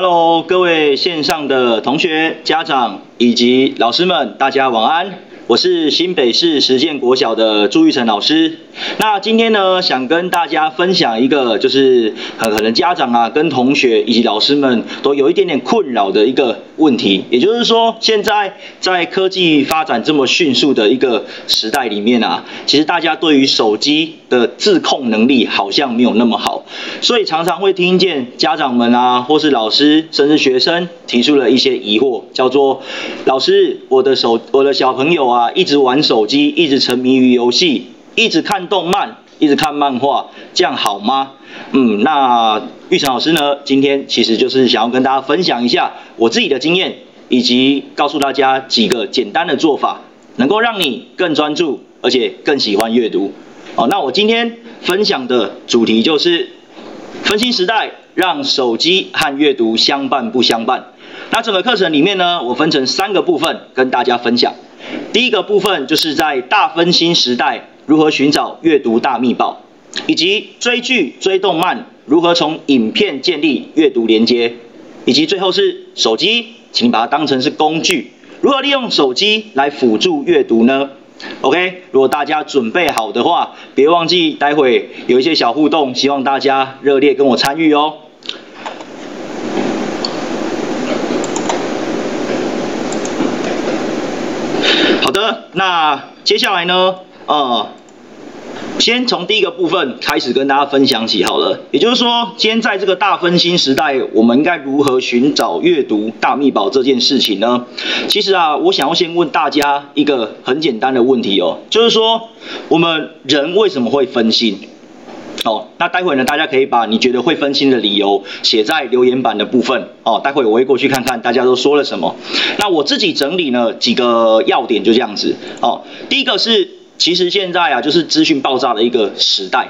Hello，各位线上的同学、家长以及老师们，大家晚安。我是新北市实践国小的朱玉成老师。那今天呢，想跟大家分享一个，就是很可能家长啊、跟同学以及老师们都有一点点困扰的一个问题。也就是说，现在在科技发展这么迅速的一个时代里面啊，其实大家对于手机的自控能力好像没有那么好，所以常常会听见家长们啊，或是老师，甚至学生提出了一些疑惑，叫做：老师，我的手，我的小朋友啊。啊，一直玩手机，一直沉迷于游戏，一直看动漫，一直看漫画，这样好吗？嗯，那玉成老师呢？今天其实就是想要跟大家分享一下我自己的经验，以及告诉大家几个简单的做法，能够让你更专注，而且更喜欢阅读。哦，那我今天分享的主题就是分心时代，让手机和阅读相伴不相伴。那整个课程里面呢，我分成三个部分跟大家分享。第一个部分就是在大分心时代如何寻找阅读大秘宝，以及追剧追动漫如何从影片建立阅读连接，以及最后是手机，请把它当成是工具，如何利用手机来辅助阅读呢？OK，如果大家准备好的话，别忘记待会有一些小互动，希望大家热烈跟我参与哦。好的，那接下来呢？呃，先从第一个部分开始跟大家分享起好了。也就是说，今天在这个大分心时代，我们应该如何寻找阅读大秘宝这件事情呢？其实啊，我想要先问大家一个很简单的问题哦，就是说，我们人为什么会分心？哦，那待会呢，大家可以把你觉得会分心的理由写在留言板的部分哦。待会我会过去看看大家都说了什么。那我自己整理呢几个要点，就这样子哦。第一个是，其实现在啊，就是资讯爆炸的一个时代。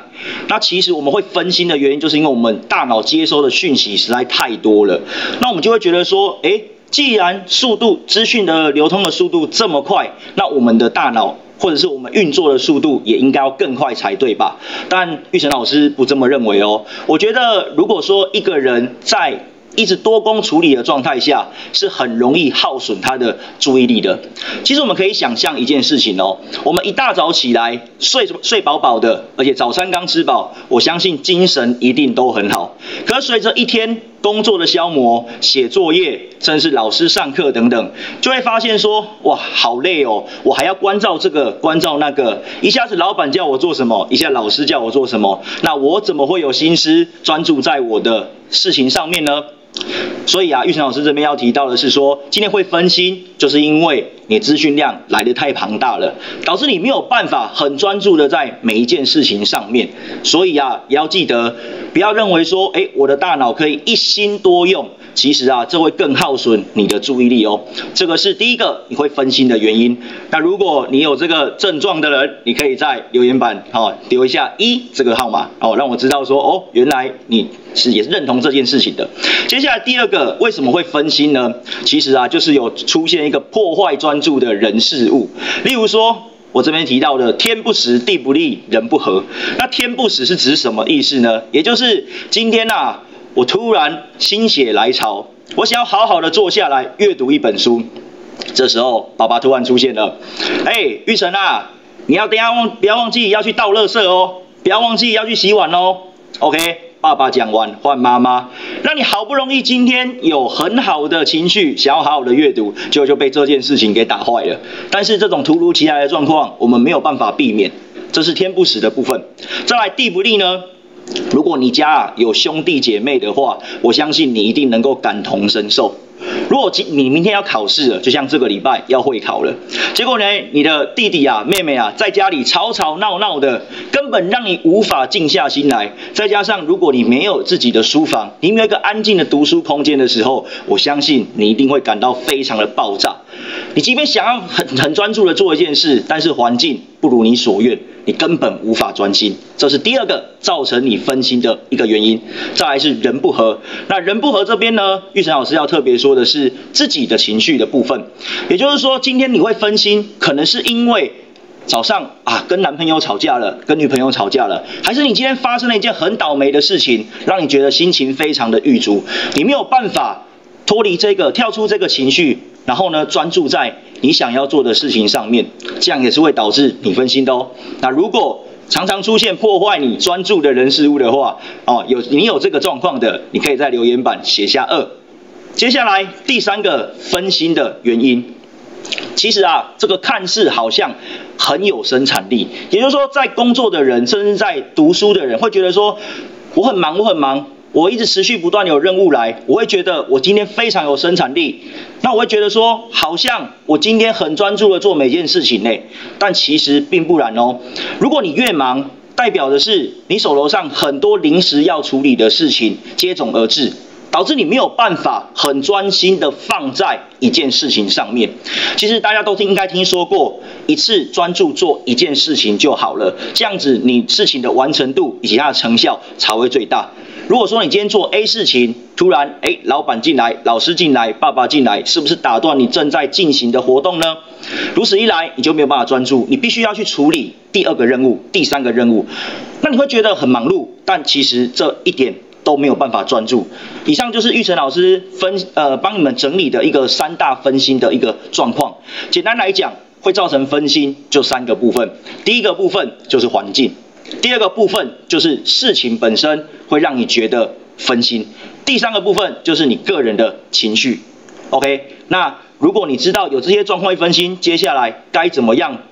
那其实我们会分心的原因，就是因为我们大脑接收的讯息实在太多了。那我们就会觉得说，哎，既然速度资讯的流通的速度这么快，那我们的大脑。或者是我们运作的速度也应该要更快才对吧？但玉成老师不这么认为哦。我觉得如果说一个人在一直多工处理的状态下，是很容易耗损他的注意力的。其实我们可以想象一件事情哦，我们一大早起来睡睡饱饱的，而且早餐刚吃饱，我相信精神一定都很好。可随着一天工作的消磨，写作业，甚至是老师上课等等，就会发现说，哇，好累哦，我还要关照这个，关照那个，一下子老板叫我做什么，一下老师叫我做什么，那我怎么会有心思专注在我的事情上面呢？所以啊，玉成老师这边要提到的是说，今天会分心，就是因为你资讯量来的太庞大了，导致你没有办法很专注的在每一件事情上面。所以啊，也要记得，不要认为说，哎，我的大脑可以一心多用。其实啊，这会更耗损你的注意力哦。这个是第一个你会分心的原因。那如果你有这个症状的人，你可以在留言板哦留一下一这个号码哦，让我知道说哦，原来你是也是认同这件事情的。接下来第二个为什么会分心呢？其实啊，就是有出现一个破坏专注的人事物。例如说，我这边提到的天不时地不利人不和。那天不时是指什么意思呢？也就是今天呐。我突然心血来潮，我想要好好的坐下来阅读一本书。这时候，爸爸突然出现了。哎，玉成啊，你要等下忘不要忘记要去倒垃圾哦，不要忘记要去洗碗哦。OK，爸爸讲完换妈妈，让你好不容易今天有很好的情绪，想要好好的阅读，结果就被这件事情给打坏了。但是这种突如其来的状况，我们没有办法避免，这是天不死的部分。再来地不利呢？如果你家有兄弟姐妹的话，我相信你一定能够感同身受。如果今你明天要考试了，就像这个礼拜要会考了，结果呢，你的弟弟啊、妹妹啊，在家里吵吵闹闹的，根本让你无法静下心来。再加上如果你没有自己的书房，你没有一个安静的读书空间的时候，我相信你一定会感到非常的爆炸。你即便想要很很专注的做一件事，但是环境不如你所愿。你根本无法专心，这是第二个造成你分心的一个原因。再来是人不和，那人不和这边呢，玉成老师要特别说的是自己的情绪的部分，也就是说，今天你会分心，可能是因为早上啊跟男朋友吵架了，跟女朋友吵架了，还是你今天发生了一件很倒霉的事情，让你觉得心情非常的郁卒，你没有办法脱离这个，跳出这个情绪，然后呢专注在你想要做的事情上面，这样也是会导致你分心的哦。那如果常常出现破坏你专注的人事物的话，哦，有你有这个状况的，你可以在留言板写下二。接下来第三个分心的原因，其实啊，这个看似好像很有生产力，也就是说，在工作的人，甚至在读书的人，会觉得说，我很忙，我很忙。我一直持续不断有任务来，我会觉得我今天非常有生产力。那我会觉得说，好像我今天很专注的做每件事情呢，但其实并不然哦。如果你越忙，代表的是你手头上很多临时要处理的事情接踵而至。导致你没有办法很专心的放在一件事情上面。其实大家都听应该听说过，一次专注做一件事情就好了，这样子你事情的完成度以及它的成效才会最大。如果说你今天做 A 事情，突然哎，老板进来，老师进来，爸爸进来，是不是打断你正在进行的活动呢？如此一来，你就没有办法专注，你必须要去处理第二个任务、第三个任务，那你会觉得很忙碌，但其实这一点。都没有办法专注。以上就是玉成老师分呃帮你们整理的一个三大分心的一个状况。简单来讲，会造成分心就三个部分。第一个部分就是环境，第二个部分就是事情本身会让你觉得分心，第三个部分就是你个人的情绪。OK，那如果你知道有这些状况会分心，接下来该怎么样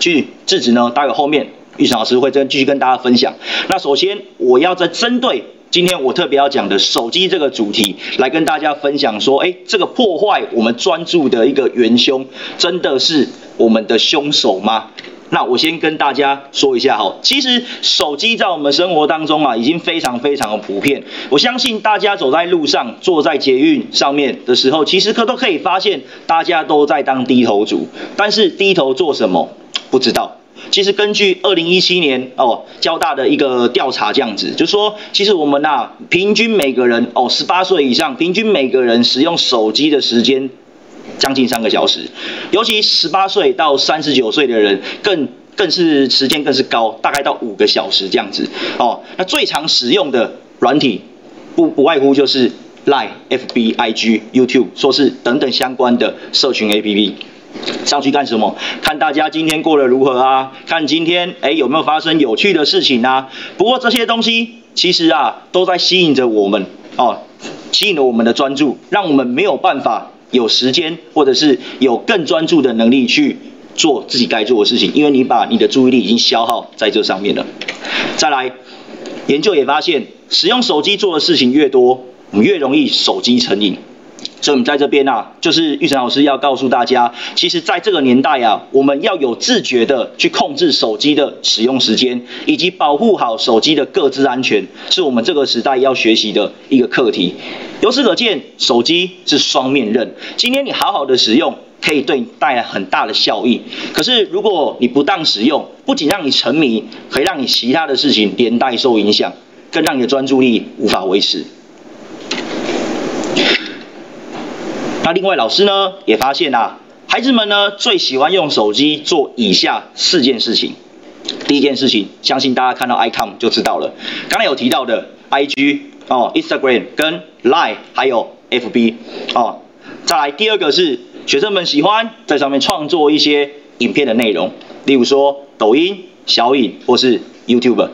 去制止呢？待会后面玉成老师会再继续跟大家分享。那首先我要在针对。今天我特别要讲的手机这个主题，来跟大家分享说，哎，这个破坏我们专注的一个元凶，真的是我们的凶手吗？那我先跟大家说一下哈，其实手机在我们生活当中啊，已经非常非常的普遍。我相信大家走在路上，坐在捷运上面的时候，其实可都可以发现，大家都在当低头族，但是低头做什么，不知道。其实根据二零一七年哦交大的一个调查，这样子就说，其实我们呐平均每个人哦十八岁以上，平均每个人使用手机的时间将近三个小时，尤其十八岁到三十九岁的人更更是时间更是高，大概到五个小时这样子哦。那最常使用的软体不不外乎就是 Line、FB、IG、YouTube，说是等等相关的社群 APP。上去干什么？看大家今天过得如何啊？看今天哎有没有发生有趣的事情啊？不过这些东西其实啊都在吸引着我们哦，吸引了我们的专注，让我们没有办法有时间或者是有更专注的能力去做自己该做的事情，因为你把你的注意力已经消耗在这上面了。再来，研究也发现，使用手机做的事情越多，我们越容易手机成瘾。所以，我们在这边啊，就是玉成老师要告诉大家，其实在这个年代啊，我们要有自觉的去控制手机的使用时间，以及保护好手机的各自安全，是我们这个时代要学习的一个课题。由此可见，手机是双面刃。今天你好好的使用，可以对你带来很大的效益。可是，如果你不当使用，不仅让你沉迷，可以让你其他的事情连带受影响，更让你的专注力无法维持。那另外老师呢也发现啊，孩子们呢最喜欢用手机做以下四件事情。第一件事情，相信大家看到 icon 就知道了。刚才有提到的 IG 哦，Instagram 跟 Line 还有 FB 哦。再来第二个是学生们喜欢在上面创作一些影片的内容，例如说抖音、小影或是 YouTube。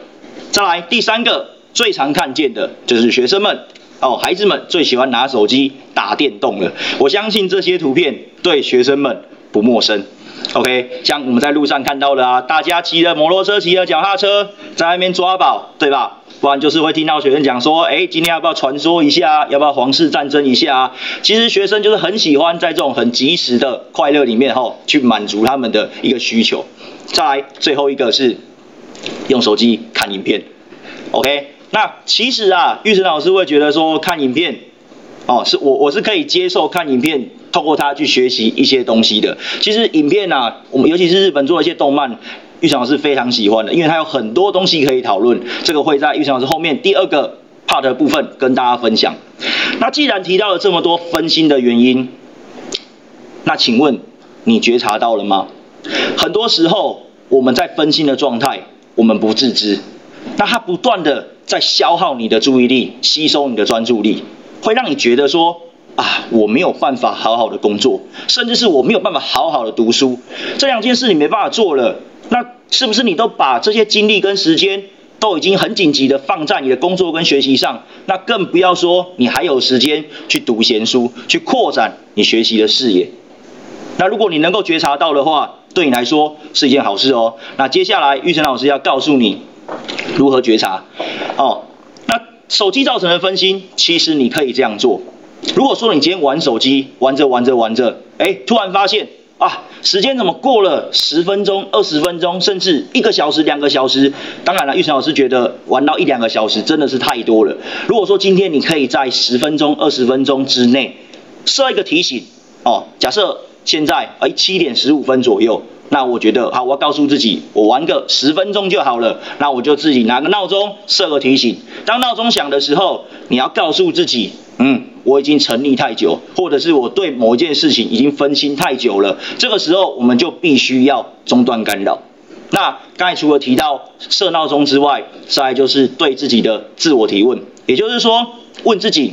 再来第三个最常看见的就是学生们。哦，孩子们最喜欢拿手机打电动了。我相信这些图片对学生们不陌生。OK，像我们在路上看到的啊，大家骑着摩托车、骑着脚踏车在外面抓宝，对吧？不然就是会听到学生讲说，哎，今天要不要传说一下？要不要皇室战争一下？其实学生就是很喜欢在这种很及时的快乐里面哈，去满足他们的一个需求。再来，最后一个是用手机看影片。OK。那其实啊，玉成老师会觉得说看影片，哦，是我我是可以接受看影片，透过它去学习一些东西的。其实影片啊，我们尤其是日本做一些动漫，玉成老师非常喜欢的，因为它有很多东西可以讨论。这个会在玉成老师后面第二个 part 的部分跟大家分享。那既然提到了这么多分心的原因，那请问你觉察到了吗？很多时候我们在分心的状态，我们不自知，那它不断的在消耗你的注意力，吸收你的专注力，会让你觉得说啊，我没有办法好好的工作，甚至是我没有办法好好的读书，这两件事你没办法做了，那是不是你都把这些精力跟时间都已经很紧急的放在你的工作跟学习上？那更不要说你还有时间去读闲书，去扩展你学习的视野。那如果你能够觉察到的话，对你来说是一件好事哦。那接下来玉成老师要告诉你如何觉察哦。那手机造成的分心，其实你可以这样做。如果说你今天玩手机，玩着玩着玩着，哎，突然发现啊，时间怎么过了十分钟、二十分钟，甚至一个小时、两个小时？当然了，玉成老师觉得玩到一两个小时真的是太多了。如果说今天你可以在十分钟、二十分钟之内设一个提醒哦，假设。现在哎七点十五分左右，那我觉得好，我要告诉自己，我玩个十分钟就好了。那我就自己拿个闹钟设个提醒，当闹钟响的时候，你要告诉自己，嗯，我已经沉溺太久，或者是我对某一件事情已经分心太久了。这个时候我们就必须要中断干扰。那刚才除了提到设闹钟之外，再来就是对自己的自我提问，也就是说问自己，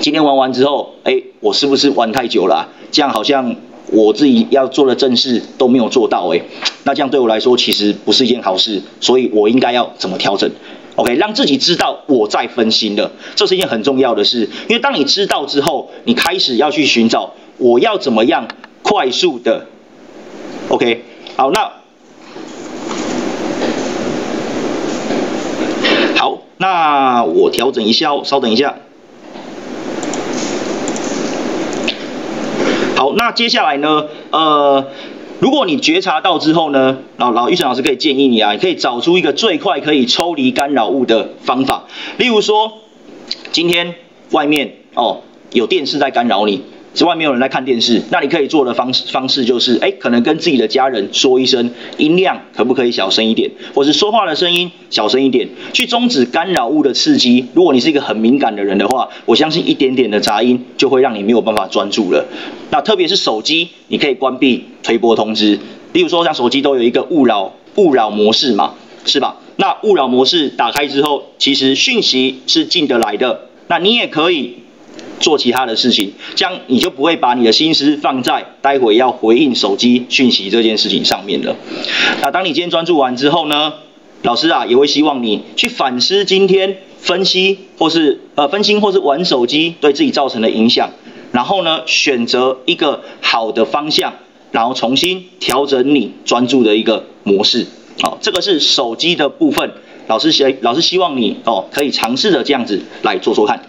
今天玩完之后，哎，我是不是玩太久了？这样好像。我自己要做的正事都没有做到哎，那这样对我来说其实不是一件好事，所以我应该要怎么调整？OK，让自己知道我在分心了，这是一件很重要的事。因为当你知道之后，你开始要去寻找我要怎么样快速的 OK，好，那好，那我调整一下哦，稍等一下。那接下来呢？呃，如果你觉察到之后呢，老老玉成老师可以建议你啊，你可以找出一个最快可以抽离干扰物的方法。例如说，今天外面哦有电视在干扰你。之外没有人在看电视，那你可以做的方式方式就是，哎，可能跟自己的家人说一声，音量可不可以小声一点，或是说话的声音小声一点，去终止干扰物的刺激。如果你是一个很敏感的人的话，我相信一点点的杂音就会让你没有办法专注了。那特别是手机，你可以关闭推播通知，例如说像手机都有一个勿扰勿扰模式嘛，是吧？那勿扰模式打开之后，其实讯息是进得来的，那你也可以。做其他的事情，这样你就不会把你的心思放在待会要回应手机讯息这件事情上面了。那当你今天专注完之后呢，老师啊也会希望你去反思今天分析或是呃分心或是玩手机对自己造成的影响，然后呢选择一个好的方向，然后重新调整你专注的一个模式。好，这个是手机的部分，老师希老师希望你哦可以尝试着这样子来做做看。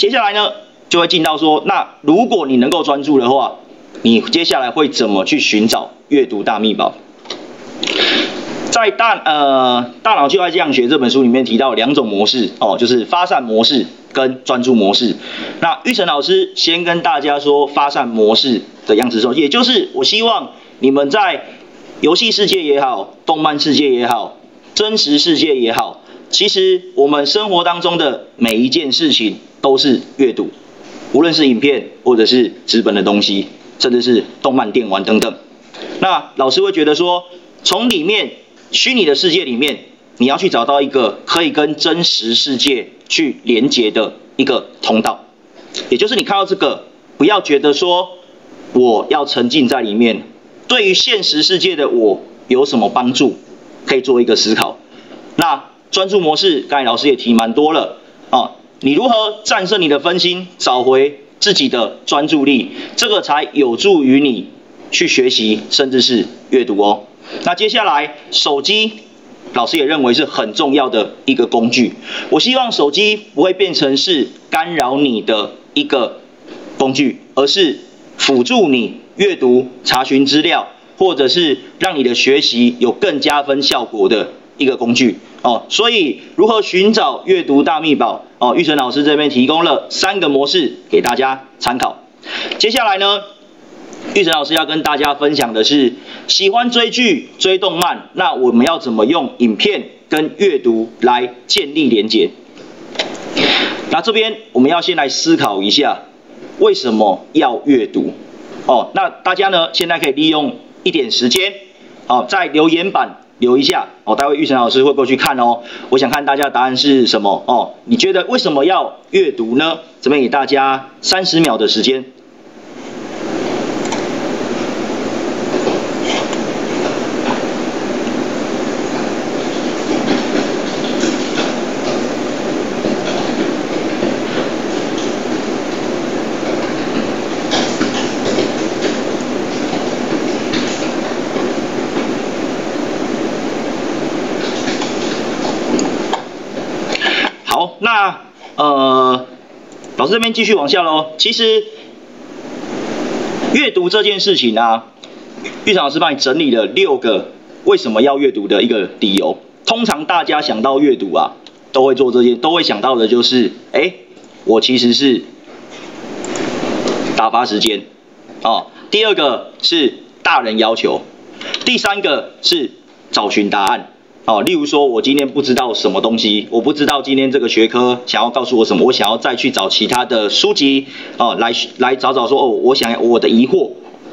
接下来呢，就会进到说，那如果你能够专注的话，你接下来会怎么去寻找阅读大秘宝？在大呃大脑就爱这样学这本书里面提到两种模式哦，就是发散模式跟专注模式。那玉成老师先跟大家说发散模式的样子说，也就是我希望你们在游戏世界也好，动漫世界也好，真实世界也好，其实我们生活当中的每一件事情。都是阅读，无论是影片或者是纸本的东西，甚至是动漫、电玩等等。那老师会觉得说，从里面虚拟的世界里面，你要去找到一个可以跟真实世界去连接的一个通道。也就是你看到这个，不要觉得说我要沉浸在里面，对于现实世界的我有什么帮助？可以做一个思考。那专注模式，刚才老师也提蛮多了啊。你如何战胜你的分心，找回自己的专注力，这个才有助于你去学习，甚至是阅读哦。那接下来，手机老师也认为是很重要的一个工具。我希望手机不会变成是干扰你的一个工具，而是辅助你阅读、查询资料，或者是让你的学习有更加分效果的一个工具。哦，所以如何寻找阅读大秘宝？哦，玉成老师这边提供了三个模式给大家参考。接下来呢，玉成老师要跟大家分享的是，喜欢追剧、追动漫，那我们要怎么用影片跟阅读来建立连接？那这边我们要先来思考一下，为什么要阅读？哦，那大家呢现在可以利用一点时间，哦，在留言板留一下，哦，待会玉成老师会过去看哦。我想看大家答案是什么哦？你觉得为什么要阅读呢？这边给大家三十秒的时间。那呃，老师这边继续往下喽。其实阅读这件事情呢，玉成老师帮你整理了六个为什么要阅读的一个理由。通常大家想到阅读啊，都会做这些，都会想到的就是，哎，我其实是打发时间哦。第二个是大人要求，第三个是找寻答案。哦，例如说，我今天不知道什么东西，我不知道今天这个学科想要告诉我什么，我想要再去找其他的书籍，哦，来来找找说，哦，我想要我的疑惑，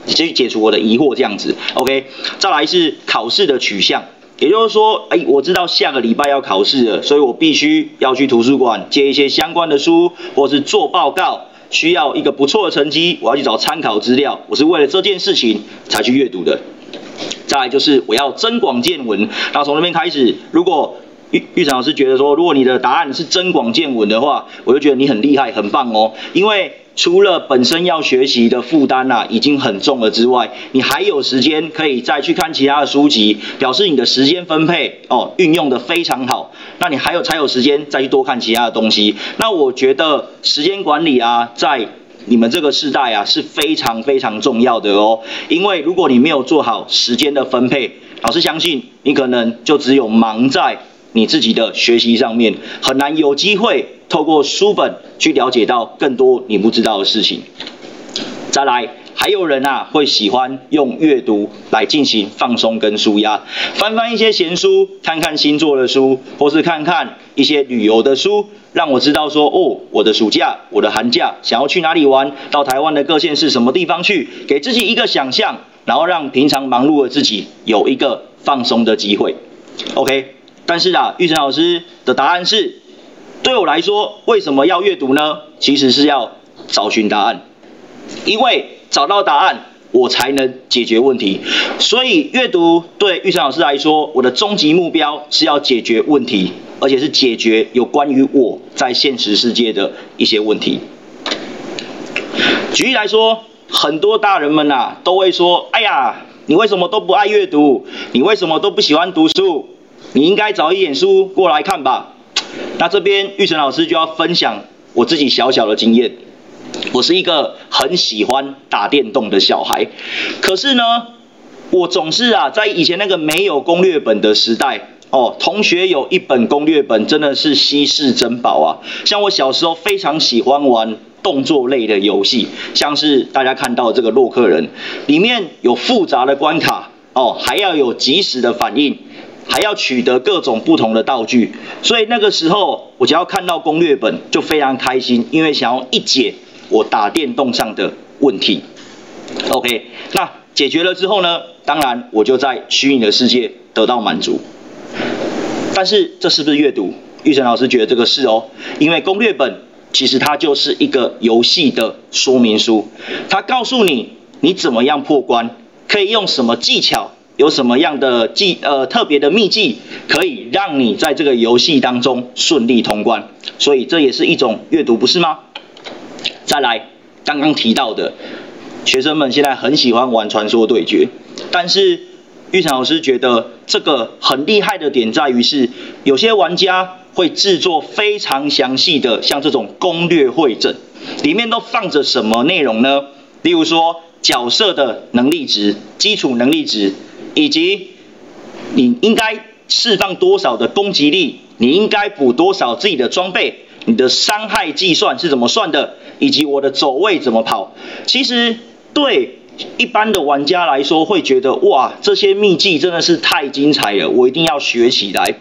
去解除我的疑惑这样子，OK。再来是考试的取向，也就是说，哎，我知道下个礼拜要考试了，所以我必须要去图书馆借一些相关的书，或是做报告，需要一个不错的成绩，我要去找参考资料，我是为了这件事情才去阅读的。再来就是我要增广见闻，那从那边开始，如果玉玉成老师觉得说，如果你的答案是增广见闻的话，我就觉得你很厉害，很棒哦。因为除了本身要学习的负担呐已经很重了之外，你还有时间可以再去看其他的书籍，表示你的时间分配哦运用的非常好。那你还有才有时间再去多看其他的东西。那我觉得时间管理啊，在你们这个时代啊是非常非常重要的哦，因为如果你没有做好时间的分配，老师相信你可能就只有忙在你自己的学习上面，很难有机会透过书本去了解到更多你不知道的事情。再来。还有人啊，会喜欢用阅读来进行放松跟舒压，翻翻一些闲书，看看星座的书，或是看看一些旅游的书，让我知道说，哦，我的暑假、我的寒假想要去哪里玩，到台湾的各县市什么地方去，给自己一个想象，然后让平常忙碌的自己有一个放松的机会。OK，但是啊，玉成老师的答案是，对我来说，为什么要阅读呢？其实是要找寻答案，因为。找到答案，我才能解决问题。所以阅读对玉成老师来说，我的终极目标是要解决问题，而且是解决有关于我在现实世界的一些问题。举例来说，很多大人们呐都会说：“哎呀，你为什么都不爱阅读？你为什么都不喜欢读书？你应该找一点书过来看吧。”那这边玉成老师就要分享我自己小小的经验。我是一个很喜欢打电动的小孩，可是呢，我总是啊，在以前那个没有攻略本的时代，哦，同学有一本攻略本，真的是稀世珍宝啊。像我小时候非常喜欢玩动作类的游戏，像是大家看到这个洛克人，里面有复杂的关卡，哦，还要有及时的反应，还要取得各种不同的道具，所以那个时候我只要看到攻略本就非常开心，因为想要一解。我打电动上的问题，OK，那解决了之后呢？当然我就在虚拟的世界得到满足。但是这是不是阅读？玉成老师觉得这个是哦，因为攻略本其实它就是一个游戏的说明书，它告诉你你怎么样破关，可以用什么技巧，有什么样的技呃特别的秘技，可以让你在这个游戏当中顺利通关。所以这也是一种阅读，不是吗？再来，刚刚提到的，学生们现在很喜欢玩传说对决，但是玉成老师觉得这个很厉害的点在于是，有些玩家会制作非常详细的像这种攻略会诊，里面都放着什么内容呢？例如说角色的能力值、基础能力值，以及你应该释放多少的攻击力，你应该补多少自己的装备。你的伤害计算是怎么算的？以及我的走位怎么跑？其实对一般的玩家来说，会觉得哇，这些秘技真的是太精彩了，我一定要学起来。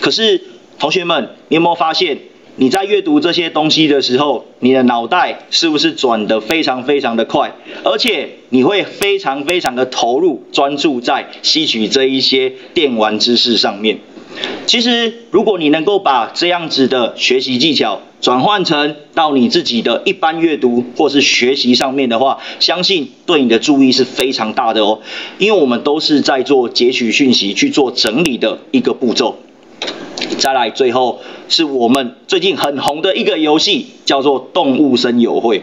可是同学们，你有没有发现，你在阅读这些东西的时候，你的脑袋是不是转得非常非常的快？而且你会非常非常的投入，专注在吸取这一些电玩知识上面。其实，如果你能够把这样子的学习技巧转换成到你自己的一般阅读或是学习上面的话，相信对你的注意是非常大的哦。因为我们都是在做截取讯息、去做整理的一个步骤。再来，最后是我们最近很红的一个游戏，叫做《动物森友会》。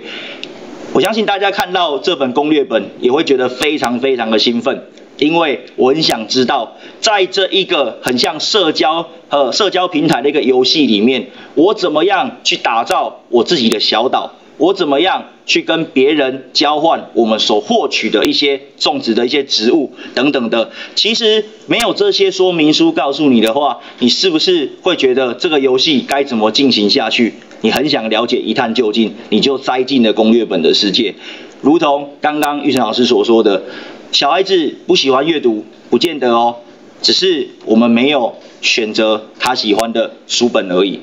我相信大家看到这本攻略本，也会觉得非常非常的兴奋。因为我很想知道，在这一个很像社交呃社交平台的一个游戏里面，我怎么样去打造我自己的小岛？我怎么样去跟别人交换我们所获取的一些种植的一些植物等等的？其实没有这些说明书告诉你的话，你是不是会觉得这个游戏该怎么进行下去？你很想了解一探究竟，你就栽进了攻略本的世界，如同刚刚玉成老师所说的。小孩子不喜欢阅读，不见得哦，只是我们没有选择他喜欢的书本而已。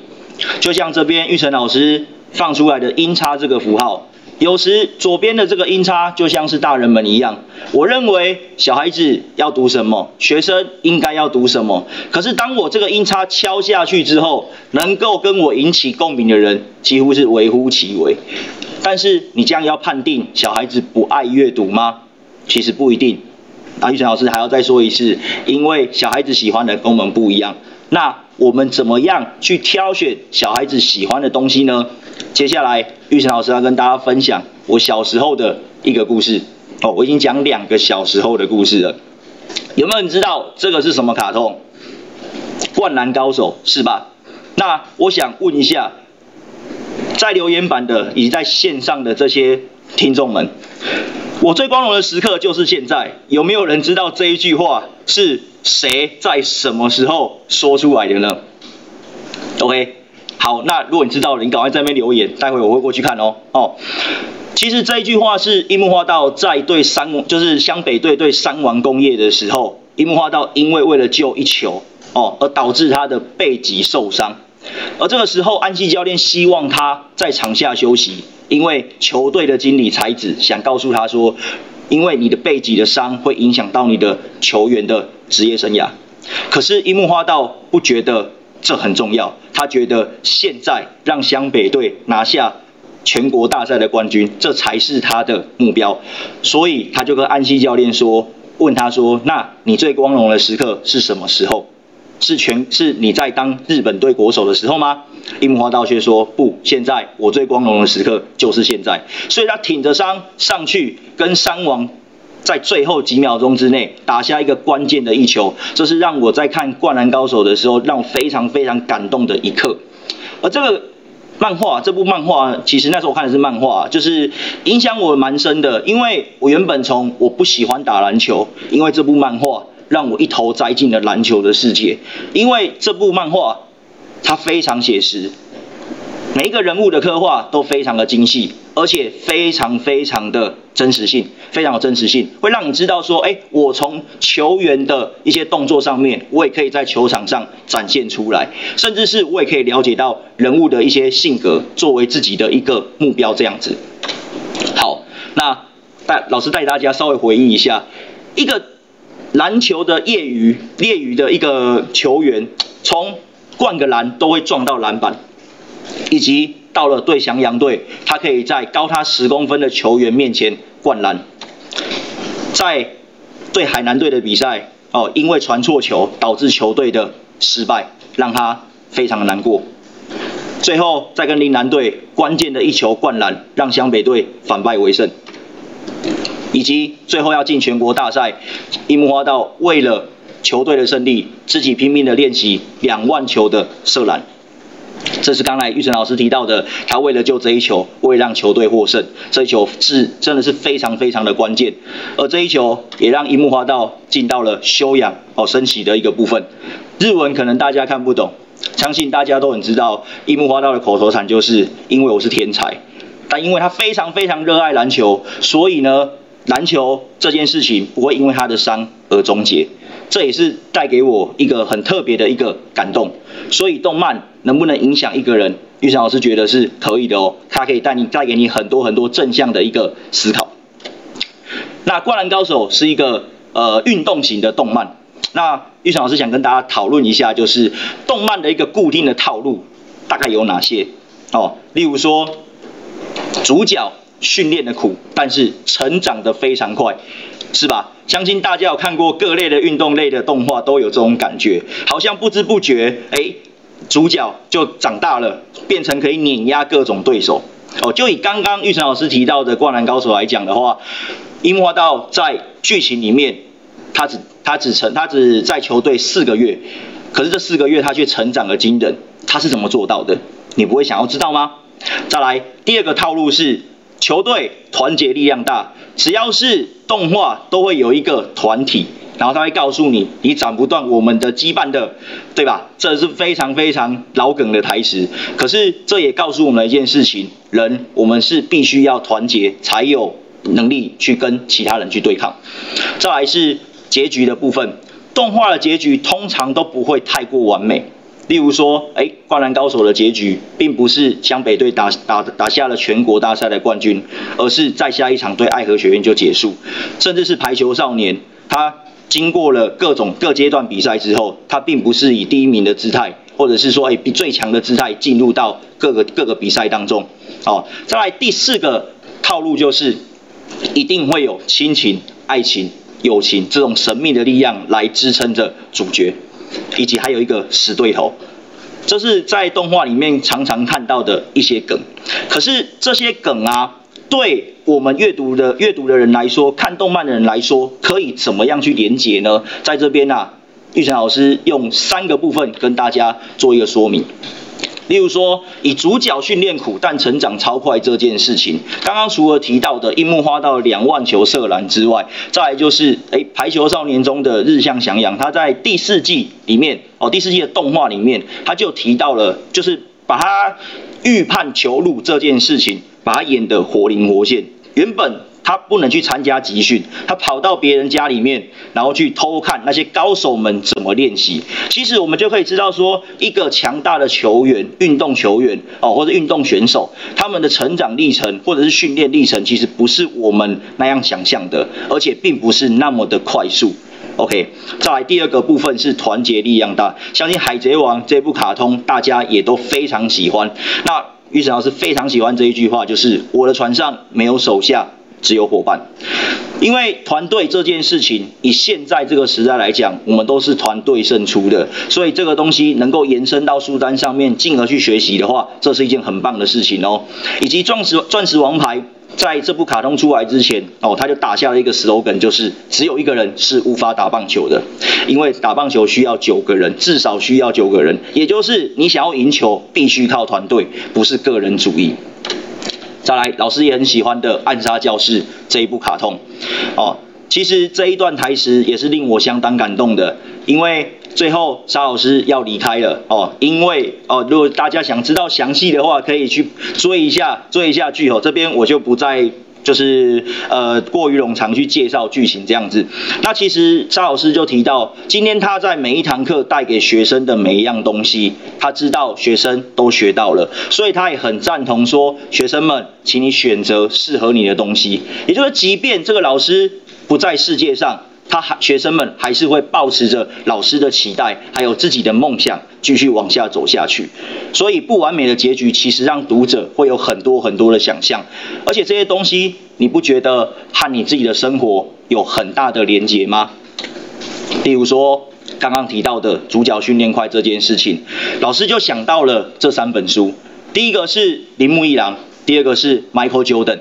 就像这边玉成老师放出来的音叉这个符号，有时左边的这个音叉就像是大人们一样。我认为小孩子要读什么，学生应该要读什么。可是当我这个音叉敲下去之后，能够跟我引起共鸣的人几乎是微乎其微。但是你这样要判定小孩子不爱阅读吗？其实不一定，啊，玉成老师还要再说一次，因为小孩子喜欢的跟我们不一样。那我们怎么样去挑选小孩子喜欢的东西呢？接下来玉成老师要跟大家分享我小时候的一个故事。哦，我已经讲两个小时候的故事了。有没有人知道这个是什么卡通？灌篮高手是吧？那我想问一下，在留言板的以及在线上的这些听众们。我最光荣的时刻就是现在。有没有人知道这一句话是谁在什么时候说出来的呢？OK，好，那如果你知道了，你赶快在那边留言，待会我会过去看哦。哦，其实这一句话是樱木花道在对三，就是湘北队对三王工业的时候，樱木花道因为为了救一球哦，而导致他的背脊受伤，而这个时候安西教练希望他在场下休息。因为球队的经理才子想告诉他说，因为你的背脊的伤会影响到你的球员的职业生涯。可是樱木花道不觉得这很重要，他觉得现在让湘北队拿下全国大赛的冠军，这才是他的目标。所以他就跟安西教练说，问他说，那你最光荣的时刻是什么时候？是全是你在当日本队国手的时候吗？樱木花道却说不，现在我最光荣的时刻就是现在。所以他挺着伤上去，跟山王在最后几秒钟之内打下一个关键的一球，这是让我在看《灌篮高手》的时候让我非常非常感动的一刻。而这个漫画，这部漫画其实那时候我看的是漫画，就是影响我蛮深的，因为我原本从我不喜欢打篮球，因为这部漫画。让我一头栽进了篮球的世界，因为这部漫画它非常写实，每一个人物的刻画都非常的精细，而且非常非常的真实性，非常有真实性，会让你知道说，哎，我从球员的一些动作上面，我也可以在球场上展现出来，甚至是我也可以了解到人物的一些性格，作为自己的一个目标这样子。好，那带老师带大家稍微回忆一下一个。篮球的业余、业余的一个球员，从灌个篮都会撞到篮板，以及到了对翔阳队，他可以在高他十公分的球员面前灌篮。在对海南队的比赛，哦，因为传错球导致球队的失败，让他非常的难过。最后再跟林南队关键的一球灌篮，让湘北队反败为胜。以及最后要进全国大赛，樱木花道为了球队的胜利，自己拼命的练习两万球的射篮。这是刚才玉成老师提到的，他为了救这一球，为了让球队获胜，这一球是真的是非常非常的关键。而这一球也让樱木花道进到了修养哦升级的一个部分。日文可能大家看不懂，相信大家都很知道，樱木花道的口头禅就是因为我是天才，但因为他非常非常热爱篮球，所以呢。篮球这件事情不会因为他的伤而终结，这也是带给我一个很特别的一个感动。所以动漫能不能影响一个人，玉成老师觉得是可以的哦，它可以带你带给你很多很多正向的一个思考。那《灌篮高手》是一个呃运动型的动漫，那玉成老师想跟大家讨论一下，就是动漫的一个固定的套路大概有哪些哦？例如说，主角训练的苦，但是成长的非常快，是吧？相信大家有看过各类的运动类的动画，都有这种感觉，好像不知不觉，哎，主角就长大了，变成可以碾压各种对手。哦，就以刚刚玉成老师提到的《灌篮高手》来讲的话，樱木花道在剧情里面，他只他只成他只在球队四个月，可是这四个月他却成长了惊人，他是怎么做到的？你不会想要知道吗？再来，第二个套路是球队团结力量大，只要是动画都会有一个团体。然后他会告诉你，你斩不断我们的羁绊的，对吧？这是非常非常老梗的台词。可是这也告诉我们一件事情：人我们是必须要团结，才有能力去跟其他人去对抗。再来是结局的部分，动画的结局通常都不会太过完美。例如说，哎，灌篮高手的结局并不是湘北队打打打下了全国大赛的冠军，而是在下一场对爱河学院就结束。甚至是排球少年，他。经过了各种各阶段比赛之后，他并不是以第一名的姿态，或者是说哎比最强的姿态进入到各个各个比赛当中。哦，再来第四个套路就是，一定会有亲情、爱情、友情这种神秘的力量来支撑着主角，以及还有一个死对头，这是在动画里面常常看到的一些梗。可是这些梗啊。对我们阅读的阅读的人来说，看动漫的人来说，可以怎么样去连接呢？在这边啊，玉成老师用三个部分跟大家做一个说明。例如说，以主角训练苦但成长超快这件事情，刚刚除了提到的樱木花道两万球射篮之外，再来就是诶排球少年中的日向翔阳，他在第四季里面哦，第四季的动画里面，他就提到了，就是把他预判球路这件事情。把他演得活灵活现。原本他不能去参加集训，他跑到别人家里面，然后去偷看那些高手们怎么练习。其实我们就可以知道说，一个强大的球员、运动球员哦，或者运动选手，他们的成长历程或者是训练历程，其实不是我们那样想象的，而且并不是那么的快速。OK，再来第二个部分是团结力量大，相信《海贼王》这部卡通大家也都非常喜欢。那玉成老师非常喜欢这一句话，就是我的船上没有手下，只有伙伴。因为团队这件事情，以现在这个时代来讲，我们都是团队胜出的，所以这个东西能够延伸到书单上面，进而去学习的话，这是一件很棒的事情哦。以及钻石钻石王牌。在这部卡通出来之前，哦，他就打下了一个 slogan，就是只有一个人是无法打棒球的，因为打棒球需要九个人，至少需要九个人，也就是你想要赢球，必须靠团队，不是个人主义。再来，老师也很喜欢的《暗杀教室》这一部卡通，哦，其实这一段台词也是令我相当感动的，因为。最后沙老师要离开了哦，因为哦，如果大家想知道详细的话，可以去追一下追一下剧哦。这边我就不再就是呃过于冗长去介绍剧情这样子。那其实沙老师就提到，今天他在每一堂课带给学生的每一样东西，他知道学生都学到了，所以他也很赞同说，学生们，请你选择适合你的东西。也就是即便这个老师不在世界上。他还学生们还是会保持着老师的期待，还有自己的梦想，继续往下走下去。所以不完美的结局，其实让读者会有很多很多的想象。而且这些东西，你不觉得和你自己的生活有很大的连结吗？例如说刚刚提到的主角训练快这件事情，老师就想到了这三本书。第一个是铃木一郎，第二个是 Michael Jordan。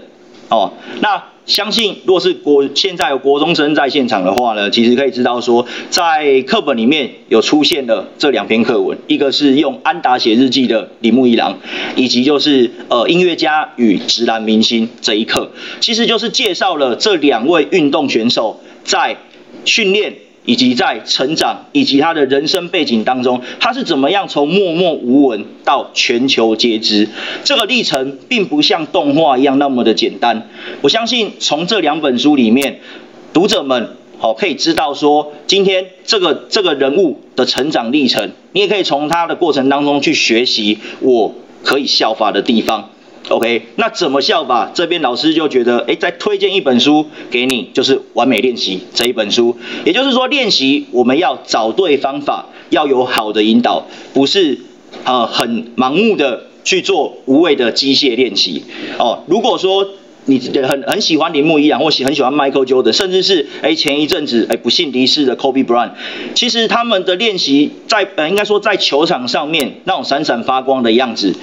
哦，那。相信，如果是国现在有国中生在现场的话呢，其实可以知道说，在课本里面有出现了这两篇课文，一个是用安达写日记的铃木一郎，以及就是呃音乐家与直男明星这一课，其实就是介绍了这两位运动选手在训练以及在成长以及他的人生背景当中，他是怎么样从默默无闻到全球皆知？这个历程并不像动画一样那么的简单。我相信从这两本书里面，读者们好可以知道说，今天这个这个人物的成长历程，你也可以从他的过程当中去学习我可以效法的地方。OK，那怎么效法？这边老师就觉得，哎，再推荐一本书给你，就是《完美练习》这一本书。也就是说，练习我们要找对方法，要有好的引导，不是呃很盲目的去做无谓的机械练习。哦，如果说你很很喜欢铃木一朗，或喜很喜欢 Michael Jordan，甚至是哎前一阵子哎不幸离世的 Kobe Bryant，其实他们的练习在呃应该说在球场上面那种闪闪发光的样子。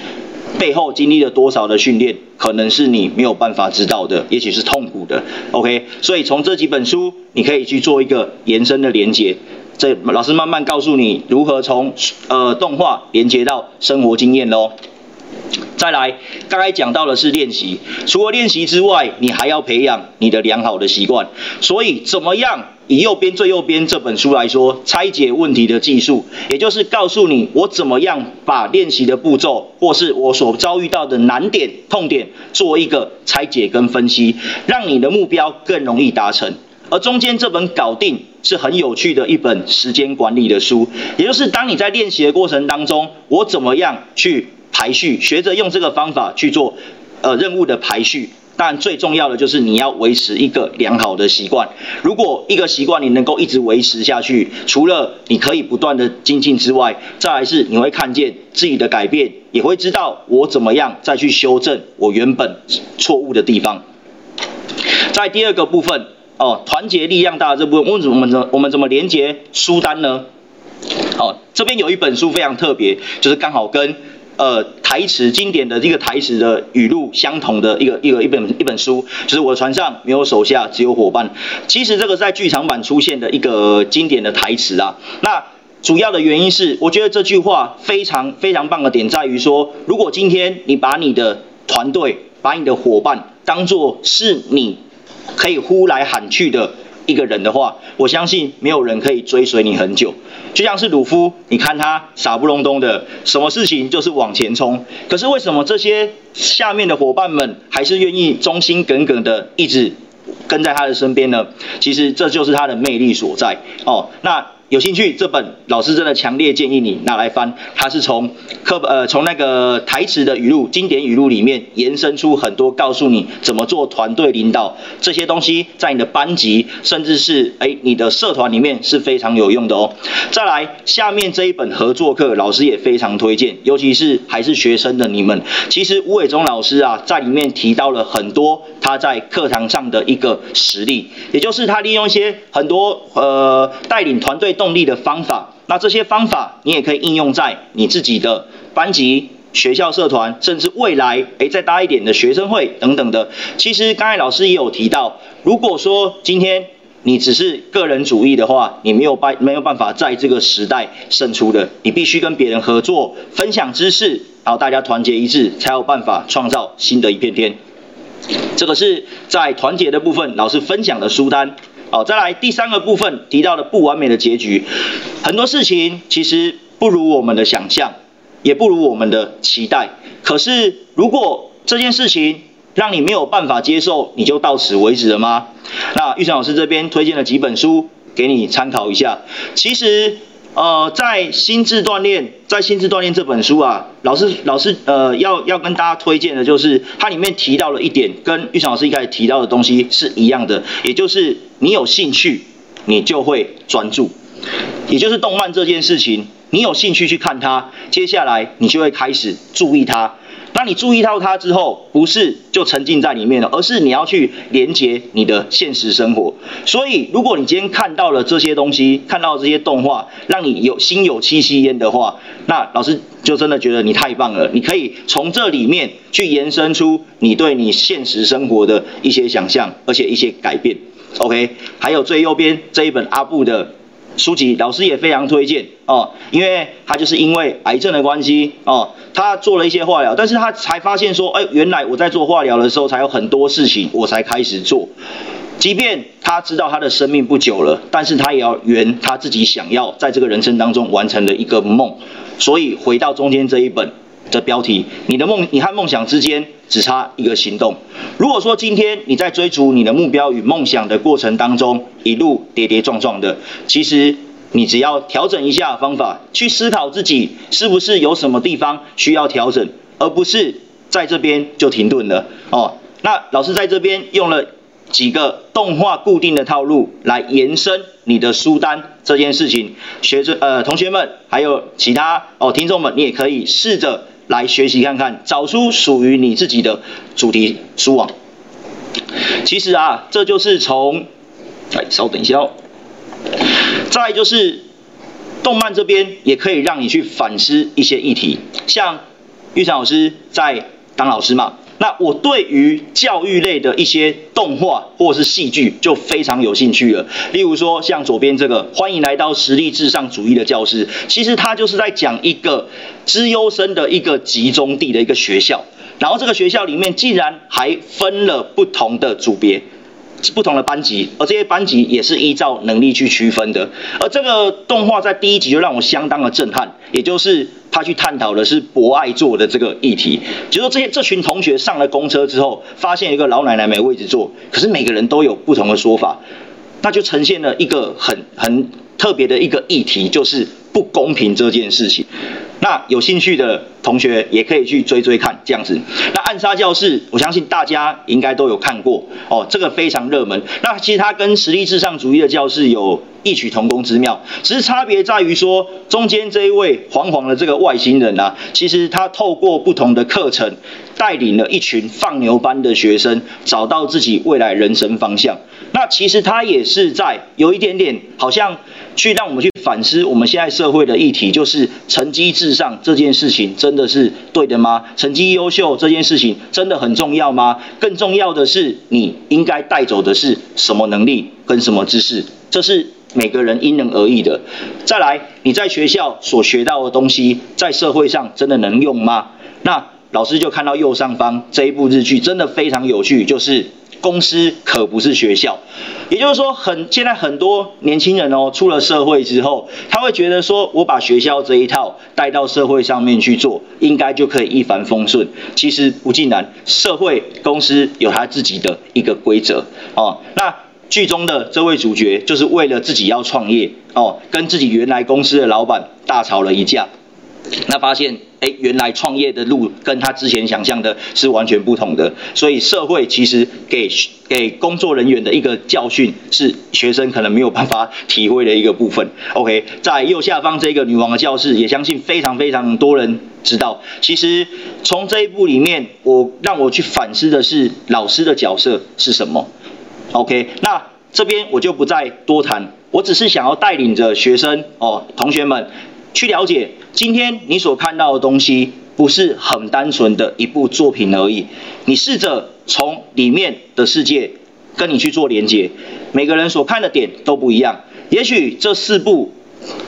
背后经历了多少的训练，可能是你没有办法知道的，也许是痛苦的。OK，所以从这几本书，你可以去做一个延伸的连接。这老师慢慢告诉你如何从呃动画连接到生活经验喽。再来，刚才讲到的是练习，除了练习之外，你还要培养你的良好的习惯。所以，怎么样以右边最右边这本书来说，拆解问题的技术，也就是告诉你我怎么样把练习的步骤，或是我所遭遇到的难点、痛点，做一个拆解跟分析，让你的目标更容易达成。而中间这本搞定是很有趣的一本时间管理的书，也就是当你在练习的过程当中，我怎么样去。排序，学着用这个方法去做，呃，任务的排序。但最重要的就是你要维持一个良好的习惯。如果一个习惯你能够一直维持下去，除了你可以不断的精进之外，再来是你会看见自己的改变，也会知道我怎么样再去修正我原本错误的地方。在第二个部分，哦，团结力量大这部分，为什么我们怎么我们怎么连接书单呢？哦，这边有一本书非常特别，就是刚好跟。呃，台词经典的这个台词的语录相同的一个一个一本一本书，就是我的船上没有手下，只有伙伴。其实这个在剧场版出现的一个经典的台词啊，那主要的原因是，我觉得这句话非常非常棒的点在于说，如果今天你把你的团队、把你的伙伴当做是你可以呼来喊去的。一个人的话，我相信没有人可以追随你很久。就像是鲁夫，你看他傻不隆咚的，什么事情就是往前冲。可是为什么这些下面的伙伴们还是愿意忠心耿耿的一直跟在他的身边呢？其实这就是他的魅力所在哦。那。有兴趣这本老师真的强烈建议你拿来翻，它是从课呃从那个台词的语录经典语录里面延伸出很多告诉你怎么做团队领导这些东西，在你的班级甚至是哎你的社团里面是非常有用的哦。再来下面这一本合作课，老师也非常推荐，尤其是还是学生的你们，其实吴伟忠老师啊在里面提到了很多他在课堂上的一个实例，也就是他利用一些很多呃带领团队。动力的方法，那这些方法你也可以应用在你自己的班级、学校社团，甚至未来诶再大一点的学生会等等的。其实刚才老师也有提到，如果说今天你只是个人主义的话，你没有办没有办法在这个时代胜出的，你必须跟别人合作，分享知识，然后大家团结一致，才有办法创造新的一片天。这个是在团结的部分，老师分享的书单。好，再来第三个部分提到的不完美的结局，很多事情其实不如我们的想象，也不如我们的期待。可是如果这件事情让你没有办法接受，你就到此为止了吗？那玉成老师这边推荐了几本书给你参考一下。其实。呃，在心智锻炼，在心智锻炼这本书啊，老师老师呃要要跟大家推荐的就是它里面提到了一点，跟玉祥老师一开始提到的东西是一样的，也就是你有兴趣，你就会专注，也就是动漫这件事情，你有兴趣去看它，接下来你就会开始注意它。当你注意到它之后，不是就沉浸在里面了，而是你要去连接你的现实生活。所以，如果你今天看到了这些东西，看到这些动画，让你有心有戚戚焉的话，那老师就真的觉得你太棒了。你可以从这里面去延伸出你对你现实生活的一些想象，而且一些改变。OK，还有最右边这一本阿布的。书籍老师也非常推荐哦，因为他就是因为癌症的关系哦，他做了一些化疗，但是他才发现说，哎，原来我在做化疗的时候，才有很多事情我才开始做。即便他知道他的生命不久了，但是他也要圆他自己想要在这个人生当中完成的一个梦。所以回到中间这一本的标题，你的梦，你和梦想之间只差一个行动。如果说今天你在追逐你的目标与梦想的过程当中，一路跌跌撞撞的，其实你只要调整一下方法，去思考自己是不是有什么地方需要调整，而不是在这边就停顿了哦。那老师在这边用了。几个动画固定的套路来延伸你的书单这件事情，学生呃同学们还有其他哦听众们，你也可以试着来学习看看，找出属于你自己的主题书网。其实啊，这就是从哎稍等一下哦，再就是动漫这边也可以让你去反思一些议题，像玉成老师在当老师嘛。那我对于教育类的一些动画或是戏剧就非常有兴趣了。例如说，像左边这个，欢迎来到实力至上主义的教室，其实它就是在讲一个资优生的一个集中地的一个学校，然后这个学校里面竟然还分了不同的组别。不同的班级，而这些班级也是依照能力去区分的。而这个动画在第一集就让我相当的震撼，也就是他去探讨的是博爱座的这个议题。就说这些 这群同学上了公车之后，发现一个老奶奶没位置坐，可是每个人都有不同的说法，那就呈现了一个很很特别的一个议题，就是不公平这件事情。那有兴趣的同学也可以去追追看，这样子。那暗杀教室，我相信大家应该都有看过哦，这个非常热门。那其实它跟实力至上主义的教室有异曲同工之妙，只是差别在于说，中间这一位黄黄的这个外星人啊，其实他透过不同的课程，带领了一群放牛班的学生，找到自己未来人生方向。那其实他也是在有一点点，好像去让我们去反思我们现在社会的议题，就是成绩至上这件事情真的是对的吗？成绩优秀这件事情真的很重要吗？更重要的是，你应该带走的是什么能力跟什么知识？这是每个人因人而异的。再来，你在学校所学到的东西，在社会上真的能用吗？那老师就看到右上方这一部日剧，真的非常有趣，就是。公司可不是学校，也就是说，很现在很多年轻人哦，出了社会之后，他会觉得说，我把学校这一套带到社会上面去做，应该就可以一帆风顺。其实不尽然，社会公司有他自己的一个规则哦。那剧中的这位主角，就是为了自己要创业哦，跟自己原来公司的老板大吵了一架。那发现，哎，原来创业的路跟他之前想象的是完全不同的，所以社会其实给给工作人员的一个教训，是学生可能没有办法体会的一个部分。OK，在右下方这个女王的教室，也相信非常非常多人知道。其实从这一部里面，我让我去反思的是老师的角色是什么。OK，那这边我就不再多谈，我只是想要带领着学生哦，同学们。去了解今天你所看到的东西，不是很单纯的一部作品而已。你试着从里面的世界跟你去做连接，每个人所看的点都不一样。也许这四部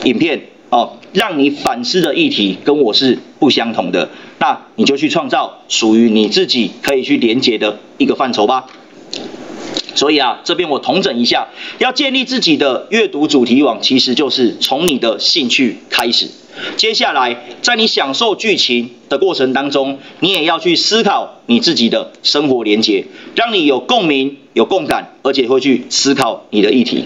影片哦，让你反思的议题跟我是不相同的，那你就去创造属于你自己可以去连接的一个范畴吧。所以啊，这边我统整一下，要建立自己的阅读主题网，其实就是从你的兴趣开始。接下来，在你享受剧情的过程当中，你也要去思考你自己的生活连结，让你有共鸣、有共感，而且会去思考你的议题。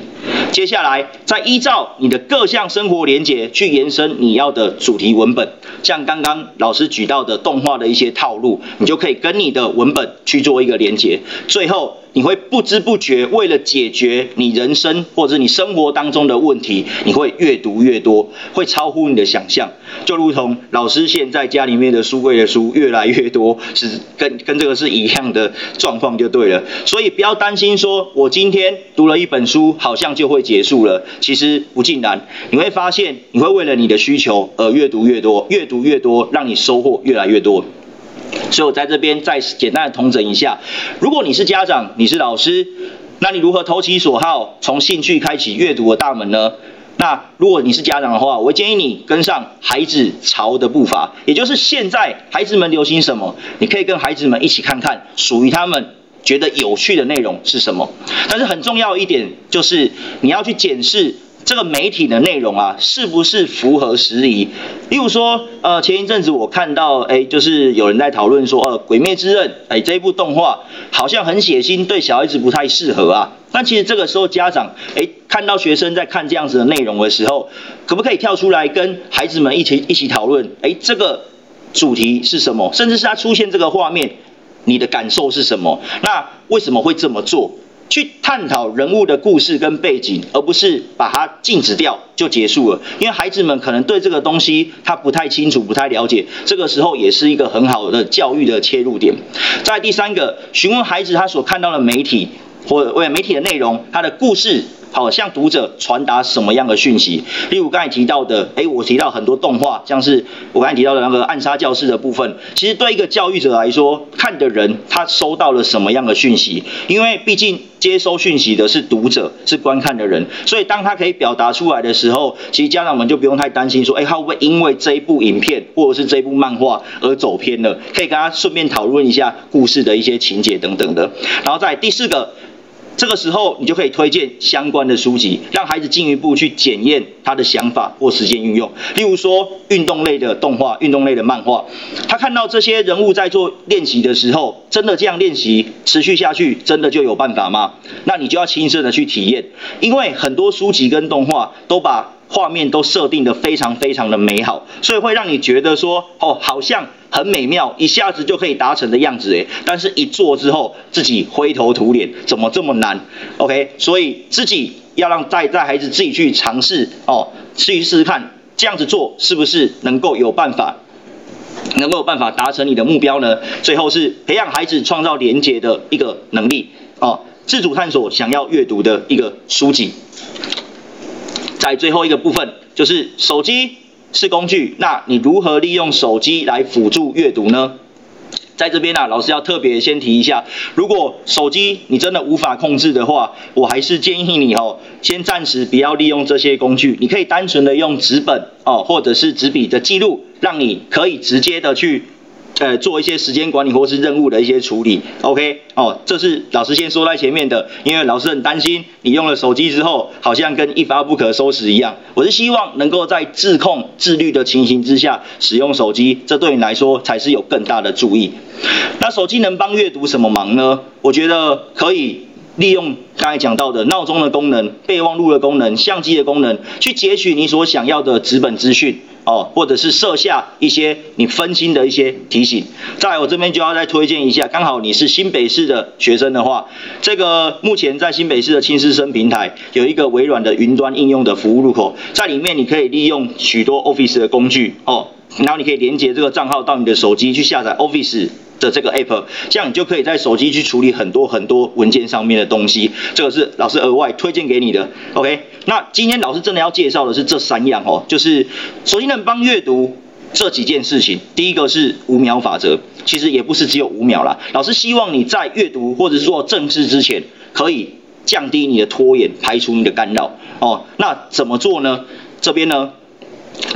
接下来，再依照你的各项生活连结去延伸你要的主题文本，像刚刚老师举到的动画的一些套路，你就可以跟你的文本去做一个连结。最后。你会不知不觉为了解决你人生或者你生活当中的问题，你会越读越多，会超乎你的想想象。就如同老师现在家里面的书柜的书越来越多，是跟跟这个是一样的状况就对了。所以不要担心说，我今天读了一本书，好像就会结束了。其实不尽然，你会发现你会为了你的需求而越读越多，越读越多，让你收获越来越多。所以我在这边再简单的统整一下，如果你是家长，你是老师，那你如何投其所好，从兴趣开启阅读的大门呢？那如果你是家长的话，我建议你跟上孩子潮的步伐，也就是现在孩子们流行什么，你可以跟孩子们一起看看属于他们。觉得有趣的内容是什么。但是很重要一点就是你要去检视。这个媒体的内容啊，是不是符合时宜？例如说，呃，前一阵子我看到，哎，就是有人在讨论说，呃，《鬼灭之刃》哎，这一部动画好像很血腥，对小孩子不太适合啊。那其实这个时候家长，哎，看到学生在看这样子的内容的时候，可不可以跳出来跟孩子们一起一起讨论？哎，这个主题是什么？甚至是他出现这个画面，你的感受是什么？那为什么会这么做？去探讨人物的故事跟背景，而不是把它禁止掉就结束了。因为孩子们可能对这个东西他不太清楚、不太了解，这个时候也是一个很好的教育的切入点。在第三个，询问孩子他所看到的媒体或为媒体的内容，他的故事。好，向读者传达什么样的讯息？例如刚才提到的，哎，我提到很多动画，像是我刚才提到的那个暗杀教室的部分，其实对一个教育者来说，看的人他收到了什么样的讯息？因为毕竟接收讯息的是读者，是观看的人，所以当他可以表达出来的时候，其实家长们就不用太担心说，哎，他会不会因为这一部影片或者是这部漫画而走偏了？可以跟他顺便讨论一下故事的一些情节等等的。然后在第四个。这个时候，你就可以推荐相关的书籍，让孩子进一步去检验他的想法或实践运用。例如说，运动类的动画、运动类的漫画，他看到这些人物在做练习的时候，真的这样练习持续下去，真的就有办法吗？那你就要亲身的去体验，因为很多书籍跟动画都把。画面都设定的非常非常的美好，所以会让你觉得说，哦，好像很美妙，一下子就可以达成的样子诶。但是，一做之后，自己灰头土脸，怎么这么难？OK，所以自己要让带带孩子自己去尝试哦，去试试看，这样子做是不是能够有办法，能够有办法达成你的目标呢？最后是培养孩子创造连结的一个能力哦，自主探索想要阅读的一个书籍。在最后一个部分，就是手机是工具，那你如何利用手机来辅助阅读呢？在这边呢，老师要特别先提一下，如果手机你真的无法控制的话，我还是建议你哦，先暂时不要利用这些工具，你可以单纯的用纸本哦，或者是纸笔的记录，让你可以直接的去。呃，做一些时间管理或是任务的一些处理，OK，哦，这是老师先说在前面的，因为老师很担心你用了手机之后，好像跟一发不可收拾一样。我是希望能够在自控、自律的情形之下使用手机，这对你来说才是有更大的注意。那手机能帮阅读什么忙呢？我觉得可以利用刚才讲到的闹钟的功能、备忘录的功能、相机的功能，去截取你所想要的纸本资讯。哦，或者是设下一些你分心的一些提醒。在我这边就要再推荐一下，刚好你是新北市的学生的话，这个目前在新北市的轻师生平台有一个微软的云端应用的服务入口，在里面你可以利用许多 Office 的工具哦，然后你可以连接这个账号到你的手机去下载 Office。的这个 app，这样你就可以在手机去处理很多很多文件上面的东西。这个是老师额外推荐给你的，OK？那今天老师真的要介绍的是这三样哦，就是手机能帮阅读这几件事情。第一个是五秒法则，其实也不是只有五秒啦。老师希望你在阅读或者是做正事之前，可以降低你的拖延，排除你的干扰哦。那怎么做呢？这边呢？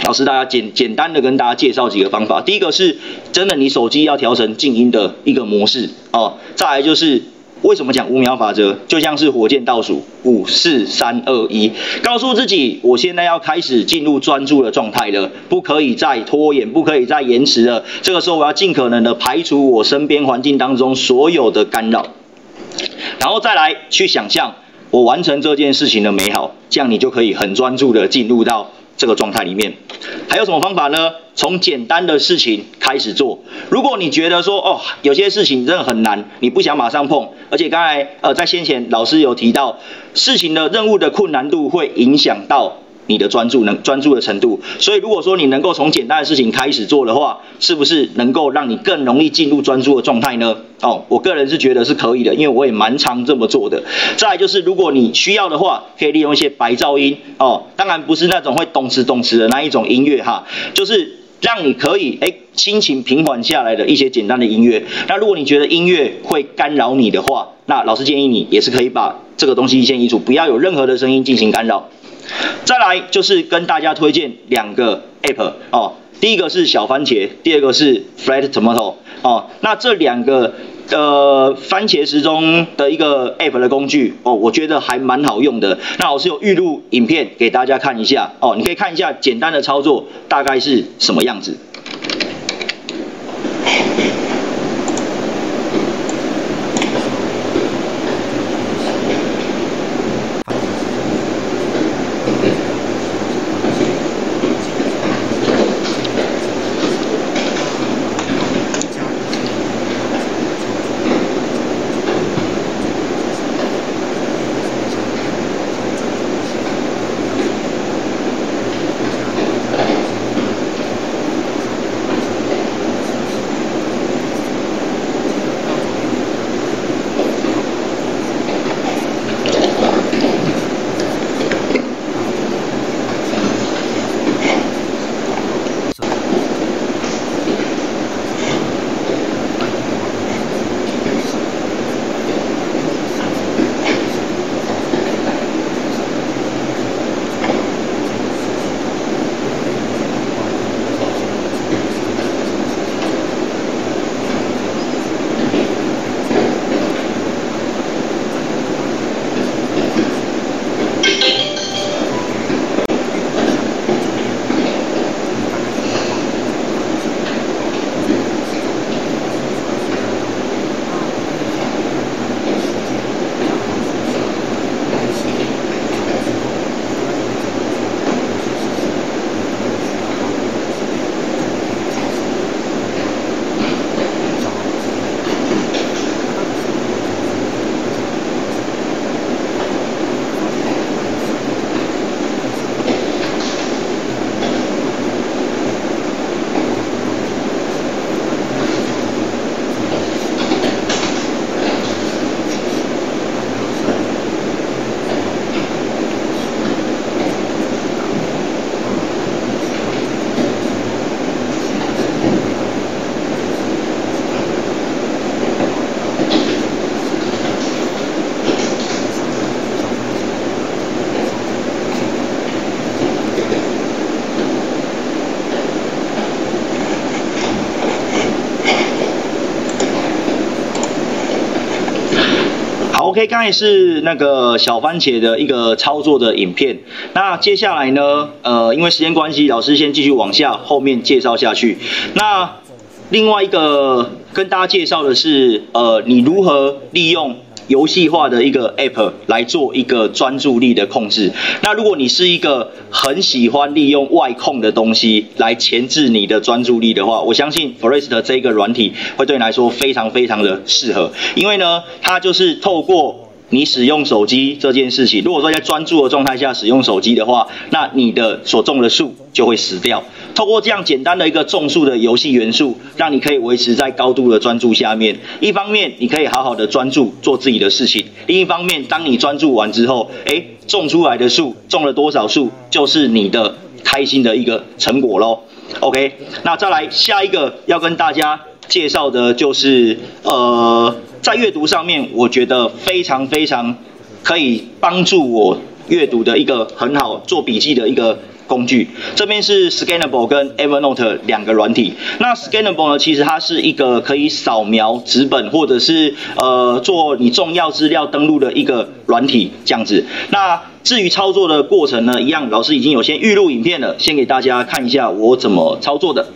老师，大家简简单的跟大家介绍几个方法。第一个是真的，你手机要调成静音的一个模式哦。再来就是为什么讲五秒法则，就像是火箭倒数，五四三二一，告诉自己我现在要开始进入专注的状态了，不可以再拖延，不可以再延迟了。这个时候我要尽可能的排除我身边环境当中所有的干扰，然后再来去想象我完成这件事情的美好，这样你就可以很专注的进入到。这个状态里面还有什么方法呢？从简单的事情开始做。如果你觉得说哦，有些事情真的很难，你不想马上碰，而且刚才呃在先前老师有提到，事情的任务的困难度会影响到。你的专注能专注的程度，所以如果说你能够从简单的事情开始做的话，是不是能够让你更容易进入专注的状态呢？哦，我个人是觉得是可以的，因为我也蛮常这么做的。再来就是，如果你需要的话，可以利用一些白噪音哦，当然不是那种会动词动词的那一种音乐哈，就是让你可以哎心情平缓下来的一些简单的音乐。那如果你觉得音乐会干扰你的话，那老师建议你也是可以把这个东西一先移除，不要有任何的声音进行干扰。再来就是跟大家推荐两个 app 哦，第一个是小番茄，第二个是 Flat Tomato 哦。那这两个呃番茄时钟的一个 app 的工具哦，我觉得还蛮好用的。那老师有预录影片给大家看一下哦，你可以看一下简单的操作大概是什么样子。这刚才是那个小番茄的一个操作的影片。那接下来呢？呃，因为时间关系，老师先继续往下后面介绍下去。那另外一个跟大家介绍的是，呃，你如何利用。游戏化的一个 app 来做一个专注力的控制。那如果你是一个很喜欢利用外控的东西来钳制你的专注力的话，我相信 Forest 这个软体会对你来说非常非常的适合。因为呢，它就是透过你使用手机这件事情，如果说在专注的状态下使用手机的话，那你的所种的树就会死掉。透过这样简单的一个种树的游戏元素，让你可以维持在高度的专注下面。一方面，你可以好好的专注做自己的事情；另一方面，当你专注完之后，哎，种出来的树种了多少树，就是你的开心的一个成果喽。OK，那再来下一个要跟大家介绍的就是，呃，在阅读上面，我觉得非常非常可以帮助我阅读的一个很好做笔记的一个。工具这边是 Scannable 跟 Evernote 两个软体。那 Scannable 呢，其实它是一个可以扫描纸本或者是呃做你重要资料登录的一个软体这样子。那至于操作的过程呢，一样老师已经有先预录影片了，先给大家看一下我怎么操作的。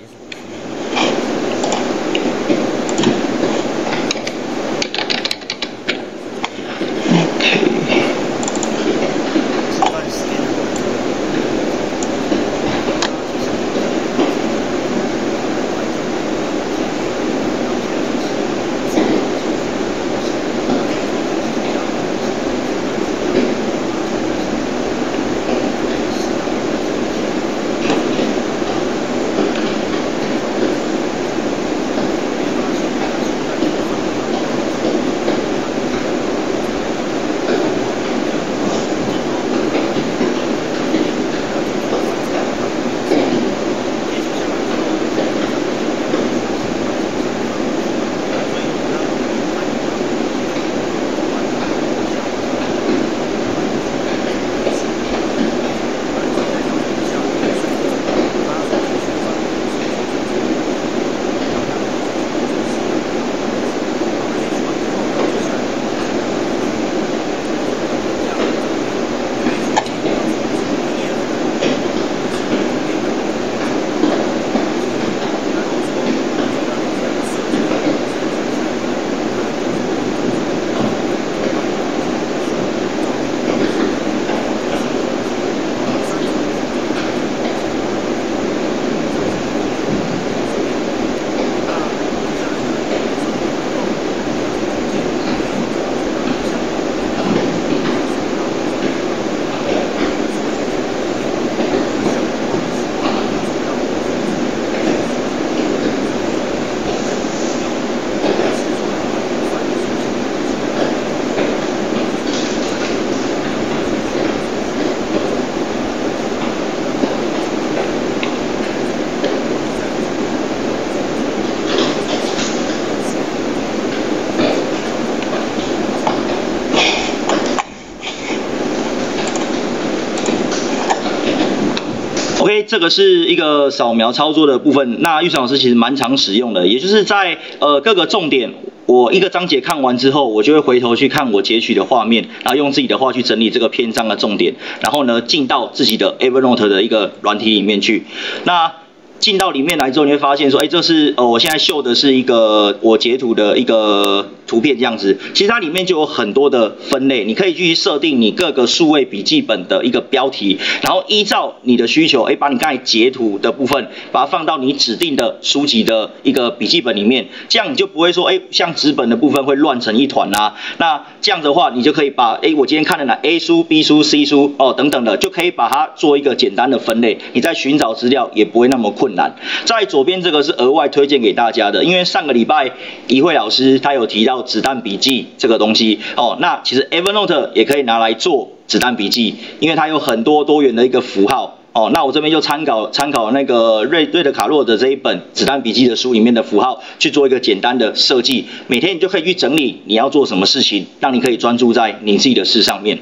这个是一个扫描操作的部分。那玉成老师其实蛮常使用的，也就是在呃各个重点，我一个章节看完之后，我就会回头去看我截取的画面，然后用自己的话去整理这个篇章的重点，然后呢进到自己的 Evernote 的一个软体里面去。那进到里面来之后，你会发现说，哎，这是呃，我现在秀的是一个我截图的一个图片这样子。其实它里面就有很多的分类，你可以去设定你各个数位笔记本的一个标题，然后依照你的需求，哎，把你刚才截图的部分，把它放到你指定的书籍的一个笔记本里面，这样你就不会说，哎，像纸本的部分会乱成一团啊。那这样的话，你就可以把，哎，我今天看了哪 A 书、B 书、C 书哦等等的，就可以把它做一个简单的分类，你在寻找资料也不会那么困。困难，在左边这个是额外推荐给大家的，因为上个礼拜怡慧老师他有提到子弹笔记这个东西哦，那其实 Evernote 也可以拿来做子弹笔记，因为它有很多多元的一个符号哦，那我这边就参考参考那个瑞瑞德卡洛的这一本子弹笔记的书里面的符号去做一个简单的设计，每天你就可以去整理你要做什么事情，让你可以专注在你自己的事上面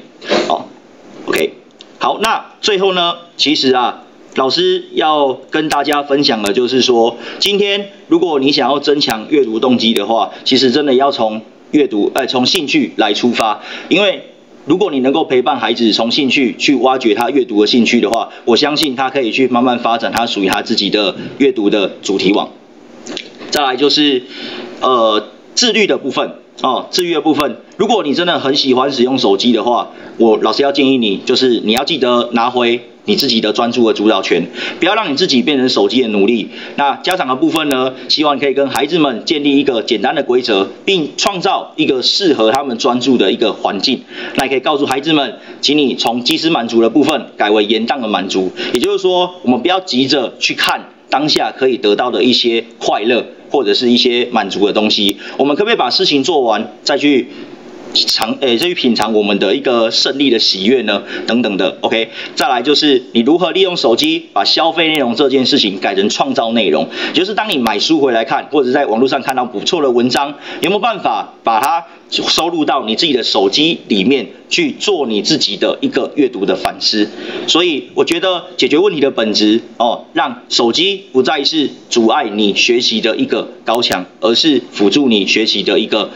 哦。OK，好，那最后呢，其实啊。老师要跟大家分享的，就是说，今天如果你想要增强阅读动机的话，其实真的要从阅读，哎，从兴趣来出发。因为如果你能够陪伴孩子从兴趣去挖掘他阅读的兴趣的话，我相信他可以去慢慢发展他属于他自己的阅读的主题网。再来就是，呃，自律的部分。哦，自律的部分，如果你真的很喜欢使用手机的话，我老师要建议你，就是你要记得拿回你自己的专注和主导权，不要让你自己变成手机的奴隶。那家长的部分呢，希望可以跟孩子们建立一个简单的规则，并创造一个适合他们专注的一个环境。那也可以告诉孩子们，请你从即时满足的部分改为延宕的满足，也就是说，我们不要急着去看当下可以得到的一些快乐。或者是一些满足的东西，我们可不可以把事情做完，再去尝，诶，再去品尝我们的一个胜利的喜悦呢？等等的，OK。再来就是你如何利用手机把消费内容这件事情改成创造内容，就是当你买书回来看，或者在网络上看到不错的文章，有没有办法把它？收录到你自己的手机里面去做你自己的一个阅读的反思，所以我觉得解决问题的本质哦，让手机不再是阻碍你学习的一个高墙，而是辅助你学习的一个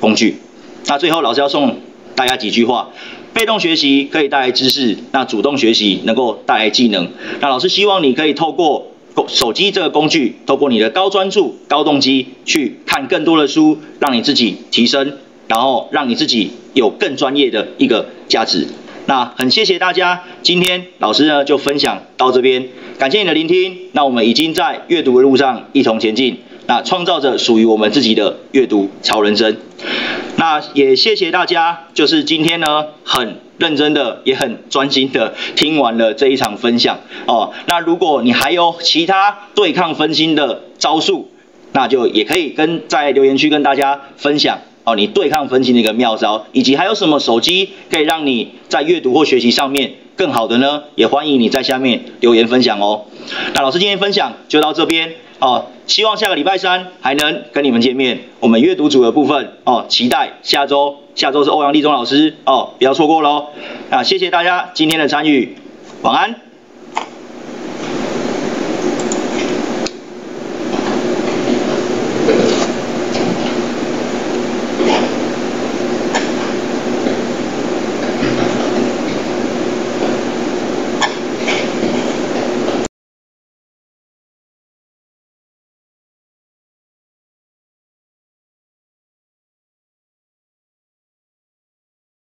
工具。那最后老师要送大家几句话：被动学习可以带来知识，那主动学习能够带来技能。那老师希望你可以透过手机这个工具，透过你的高专注、高动机去看更多的书，让你自己提升。然后让你自己有更专业的一个价值。那很谢谢大家，今天老师呢就分享到这边，感谢你的聆听。那我们已经在阅读的路上一同前进，那创造着属于我们自己的阅读超人生。那也谢谢大家，就是今天呢很认真的，也很专心的听完了这一场分享哦。那如果你还有其他对抗分心的招数，那就也可以跟在留言区跟大家分享。哦，你对抗分心的一个妙招，以及还有什么手机可以让你在阅读或学习上面更好的呢？也欢迎你在下面留言分享哦。那老师今天分享就到这边哦，希望下个礼拜三还能跟你们见面。我们阅读组的部分哦，期待下周，下周是欧阳立中老师哦，不要错过喽。那，谢谢大家今天的参与，晚安。